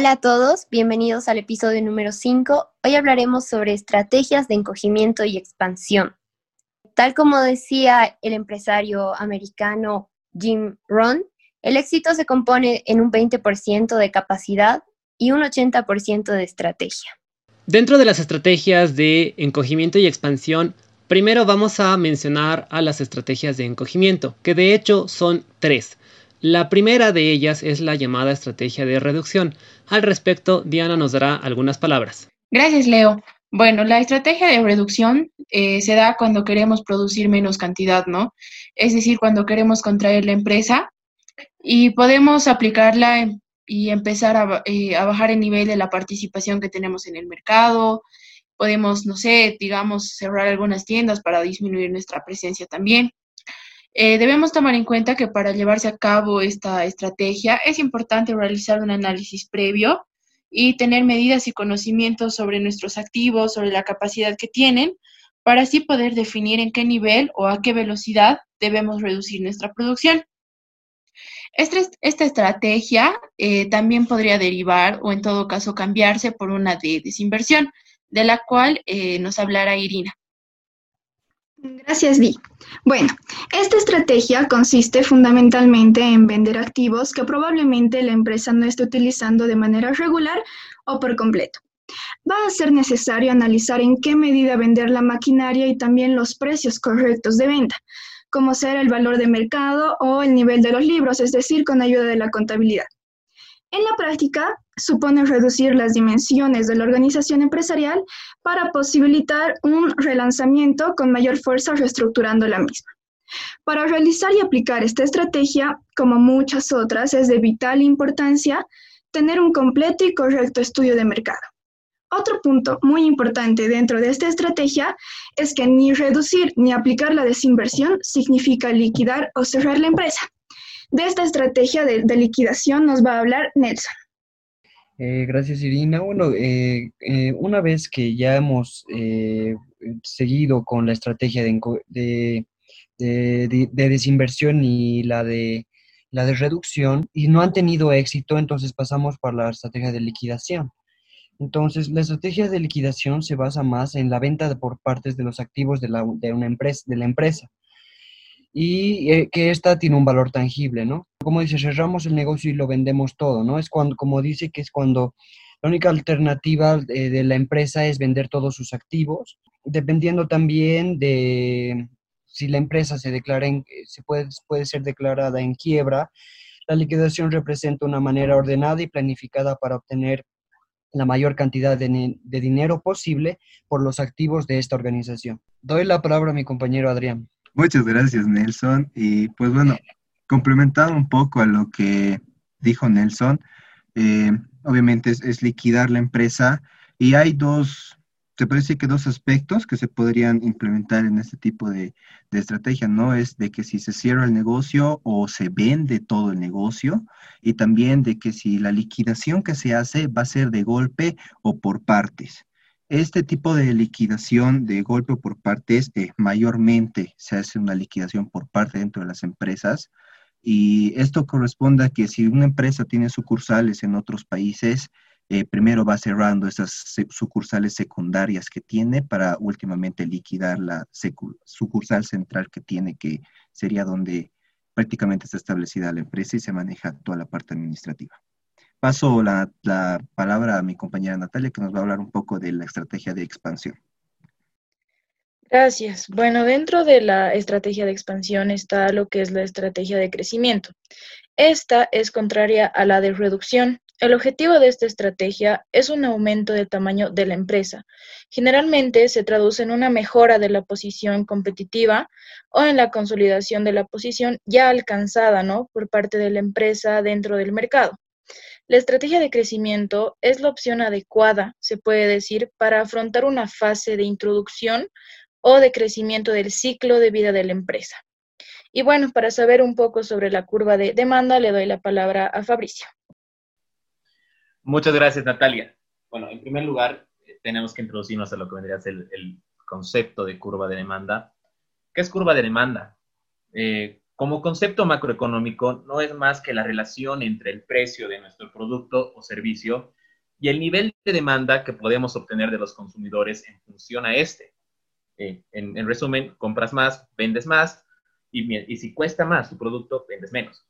Hola a todos, bienvenidos al episodio número 5. Hoy hablaremos sobre estrategias de encogimiento y expansión. Tal como decía el empresario americano Jim Rohn, el éxito se compone en un 20% de capacidad y un 80% de estrategia. Dentro de las estrategias de encogimiento y expansión, primero vamos a mencionar a las estrategias de encogimiento, que de hecho son tres. La primera de ellas es la llamada estrategia de reducción. Al respecto, Diana nos dará algunas palabras. Gracias, Leo. Bueno, la estrategia de reducción eh, se da cuando queremos producir menos cantidad, ¿no? Es decir, cuando queremos contraer la empresa y podemos aplicarla y empezar a, eh, a, bajar el nivel de la participación que tenemos en el mercado. Podemos, no sé, digamos, cerrar algunas tiendas para disminuir nuestra presencia también. Eh, debemos tomar en cuenta que para llevarse a cabo esta estrategia es importante realizar un análisis previo y tener medidas y conocimientos sobre nuestros activos, sobre la capacidad que tienen, para así poder definir en qué nivel o a qué velocidad debemos reducir nuestra producción. Esta, estrategia eh, también podría derivar o en todo caso cambiarse por una de desinversión, de la cual eh, nos hablará Irina. Gracias, Di. Bueno, esta estrategia consiste fundamentalmente en vender activos que probablemente la empresa no esté utilizando de manera regular o por completo. Va a ser necesario analizar en qué medida vender la maquinaria y también los precios correctos de venta, como ser el valor de mercado o el nivel de los libros, es decir, con ayuda de la contabilidad. En la práctica, supone reducir las dimensiones de la organización empresarial para posibilitar un relanzamiento con mayor fuerza reestructurando la misma. Para realizar y aplicar esta estrategia, como muchas otras, es de vital importancia tener un completo y correcto estudio de mercado. Otro punto muy importante dentro de esta estrategia es que ni reducir ni aplicar la desinversión significa liquidar o cerrar la empresa. De esta estrategia de, liquidación nos va a hablar Nelson. Eh, gracias, Irina. Bueno, eh, eh, una vez que ya hemos seguido con la estrategia de, desinversión y la de, la de reducción y no han tenido éxito, entonces pasamos por la estrategia de liquidación. Entonces, la estrategia de liquidación se basa más en la venta por partes de los activos de, la, de una empresa, de la empresa y eh, que esta tiene un valor tangible, ¿no? Como dice, cerramos el negocio y lo vendemos todo, ¿no? Es cuando, como dice, que es cuando la única alternativa de, la empresa es vender todos sus activos, dependiendo también de si la empresa se declara en, se puede, puede ser declarada en quiebra, la liquidación representa una manera ordenada y planificada para obtener la mayor cantidad de dinero posible por los activos de esta organización. Doy la palabra a mi compañero Adrián. Muchas gracias, Nelson. Y pues bueno, complementando un poco a lo que dijo Nelson, eh, obviamente es, liquidar la empresa y hay dos, puede decir que dos aspectos que se podrían implementar en este tipo de, de estrategia, ¿no? Es de que si se cierra el negocio o se vende todo el negocio y también de que si la liquidación que se hace va a ser de golpe o por partes. Este tipo de liquidación de golpe por partes, eh, mayormente se hace una liquidación por parte dentro de las empresas y esto corresponde a que si una empresa tiene sucursales en otros países, eh, primero va cerrando esas sucursales secundarias que tiene para últimamente liquidar la sucursal central que tiene, que sería donde prácticamente está establecida la empresa y se maneja toda la parte administrativa. Paso la, palabra a mi compañera Natalia, que nos va a hablar un poco de la estrategia de expansión. Gracias. Bueno, dentro de la estrategia de expansión está lo que es la estrategia de crecimiento. Esta es contraria a la de reducción. El objetivo de esta estrategia es un aumento del tamaño de la empresa. Generalmente se traduce en una mejora de la posición competitiva o en la consolidación de la posición ya alcanzada ¿no? por parte de la empresa dentro del mercado. La estrategia de crecimiento es la opción adecuada, se puede decir, para afrontar una fase de introducción o de crecimiento del ciclo de vida de la empresa. Y bueno, para saber un poco sobre la curva de demanda, le doy la palabra a Fabricio. Muchas gracias, Natalia. Bueno, en primer lugar, eh, tenemos que introducirnos a lo que vendría a ser el, concepto de curva de demanda. ¿Qué es curva de demanda? Eh, como concepto macroeconómico, no es más que la relación entre el precio de nuestro producto o servicio y el nivel de demanda que podemos obtener de los consumidores en función a este. Eh, en, resumen, compras más, vendes más, y, y si cuesta más tu producto, vendes menos.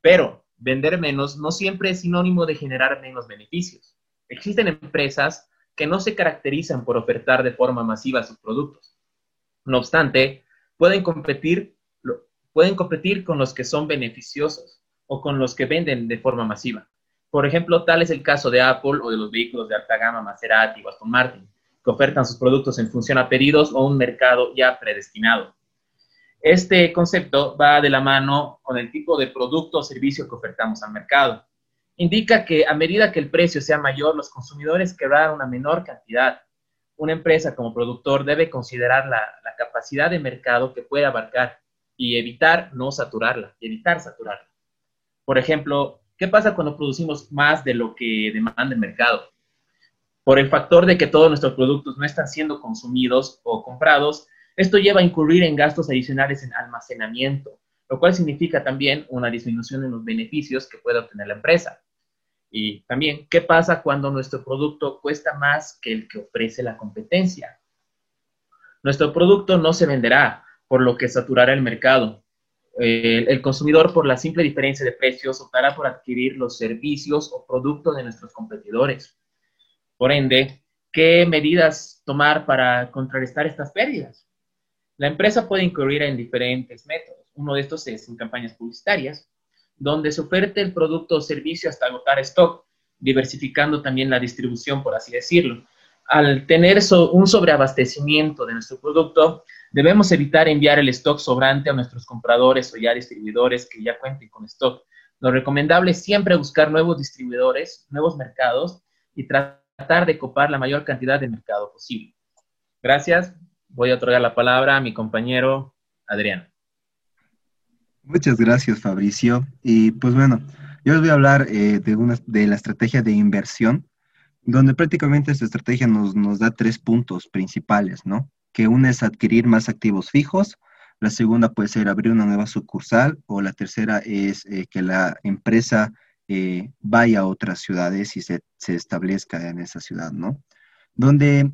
Pero vender menos no siempre es sinónimo de generar menos beneficios. Existen empresas que no se caracterizan por ofertar de forma masiva sus productos. No obstante, pueden competir, pueden competir con los que son beneficiosos o con los que venden de forma masiva. Por ejemplo, tal es el caso de Apple o de los vehículos de alta gama Maserati o Aston Martin, que ofertan sus productos en función a pedidos o un mercado ya predestinado. Este concepto va de la mano con el tipo de producto o servicio que ofertamos al mercado. Indica que a medida que el precio sea mayor, los consumidores querrán una menor cantidad. Una empresa como productor debe considerar la, capacidad de mercado que puede abarcar y evitar no saturarla, evitar saturarla. Por ejemplo, ¿qué pasa cuando producimos más de lo que demanda el mercado? Por el factor de que todos nuestros productos no están siendo consumidos o comprados, esto lleva a incurrir en gastos adicionales en almacenamiento, lo cual significa también una disminución en los beneficios que puede obtener la empresa. Y también, ¿qué pasa cuando nuestro producto cuesta más que el que ofrece la competencia? Nuestro producto no se venderá, por lo que saturará el mercado. el consumidor, por la simple diferencia de precios, optará por adquirir los servicios o productos de nuestros competidores. Por ende, ¿qué medidas tomar para contrarrestar estas pérdidas? La empresa puede incurrir en diferentes métodos. Uno de estos es en campañas publicitarias, donde se oferte el producto o servicio hasta agotar stock, diversificando también la distribución, por así decirlo. Al tener un sobreabastecimiento de nuestro producto, debemos evitar enviar el stock sobrante a nuestros compradores o ya distribuidores que ya cuenten con stock. Lo recomendable es siempre buscar nuevos distribuidores, nuevos mercados y tratar de copar la mayor cantidad de mercado posible. Gracias voy a otorgar la palabra a mi compañero Adrián. Muchas gracias, Fabricio. Y pues bueno, yo les voy a hablar eh, de, una, de la estrategia de inversión, donde prácticamente esta estrategia nos, nos da tres puntos principales, ¿no? Que una es adquirir más activos fijos, la segunda puede ser abrir una nueva sucursal o la tercera es eh, que la empresa eh, vaya a otras ciudades y se, se, establezca en esa ciudad, ¿no? Donde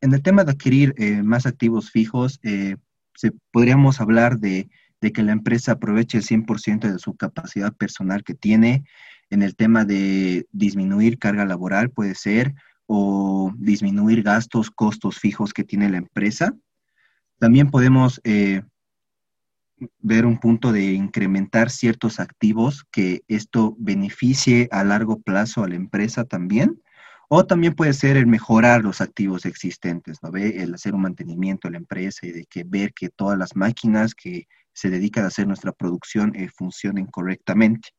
en el tema de adquirir eh, más activos fijos, eh, se, podríamos hablar de, que la empresa aproveche el 100% de su capacidad personal que tiene. En el tema de disminuir carga laboral, puede ser, o disminuir gastos, costos fijos que tiene la empresa. También podemos eh, ver un punto de incrementar ciertos activos que esto beneficie a largo plazo a la empresa también. O también puede ser el mejorar los activos existentes, ¿no ve? El hacer un mantenimiento de la empresa y de que ver que todas las máquinas que se dedican a hacer nuestra producción eh, funcionen correctamente.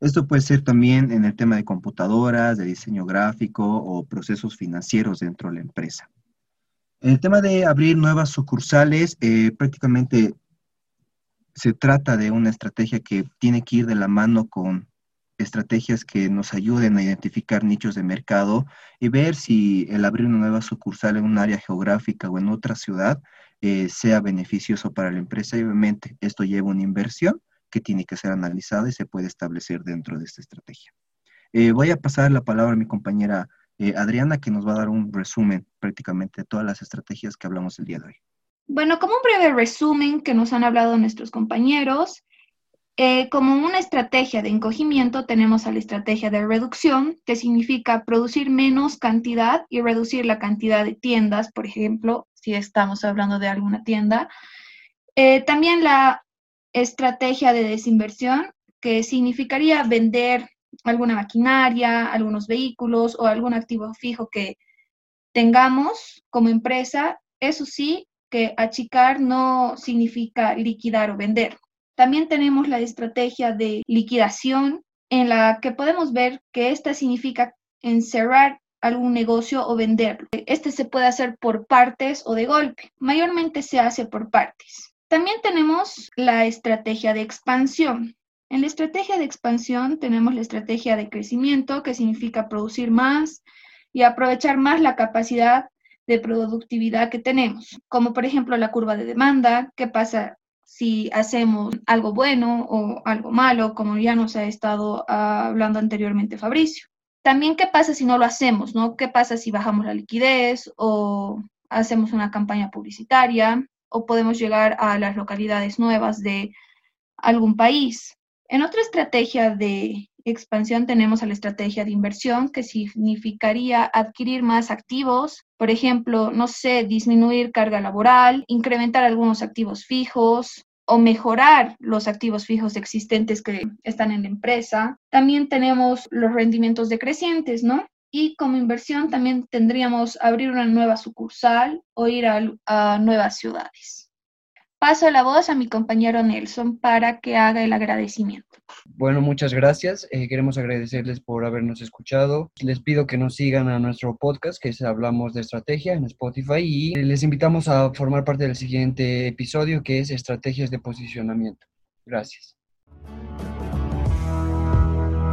Esto puede ser también en el tema de computadoras, de diseño gráfico o procesos financieros dentro de la empresa. En el tema de abrir nuevas sucursales, eh, prácticamente se trata de una estrategia que tiene que ir de la mano con estrategias que nos ayuden a identificar nichos de mercado y ver si el abrir una nueva sucursal en un área geográfica o en otra ciudad eh, sea beneficioso para la empresa. Y obviamente esto lleva una inversión que tiene que ser analizada y se puede establecer dentro de esta estrategia. Eh, voy a pasar la palabra a mi compañera eh, Adriana, que nos va a dar un resumen prácticamente de todas las estrategias que hablamos el día de hoy. Bueno, como un breve resumen que nos han hablado nuestros compañeros, eh, como una estrategia de encogimiento tenemos a la estrategia de reducción, que significa producir menos cantidad y reducir la cantidad de tiendas, por ejemplo, si estamos hablando de alguna tienda. También la estrategia de desinversión, que significaría vender alguna maquinaria, algunos vehículos o algún activo fijo que tengamos como empresa, eso sí, que achicar no significa liquidar o vender. También tenemos la estrategia de liquidación en la que podemos ver que esta significa encerrar algún negocio o venderlo. Este se puede hacer por partes o de golpe. Mayormente se hace por partes. También tenemos la estrategia de expansión. En la estrategia de expansión tenemos la estrategia de crecimiento, que significa producir más y aprovechar más la capacidad de productividad que tenemos, como por ejemplo la curva de demanda, qué pasa si hacemos algo bueno o algo malo, como ya nos ha estado hablando anteriormente Fabricio. También qué pasa si no lo hacemos, ¿no? ¿Qué pasa si bajamos la liquidez o hacemos una campaña publicitaria o podemos llegar a las localidades nuevas de algún país? En otra estrategia de expansión tenemos a la estrategia de inversión, que significaría adquirir más activos, por ejemplo, no sé, disminuir carga laboral, incrementar algunos activos fijos o mejorar los activos fijos existentes que están en la empresa. También tenemos los rendimientos decrecientes, ¿no? Y como inversión también tendríamos abrir una nueva sucursal o ir a, nuevas ciudades. Paso la voz a mi compañero Nelson para que haga el agradecimiento. Bueno, muchas gracias. Eh, queremos agradecerles por habernos escuchado. Les pido que nos sigan a nuestro podcast, que es Hablamos de Estrategia en Spotify, y les invitamos a formar parte del siguiente episodio, que es Estrategias de Posicionamiento. Gracias.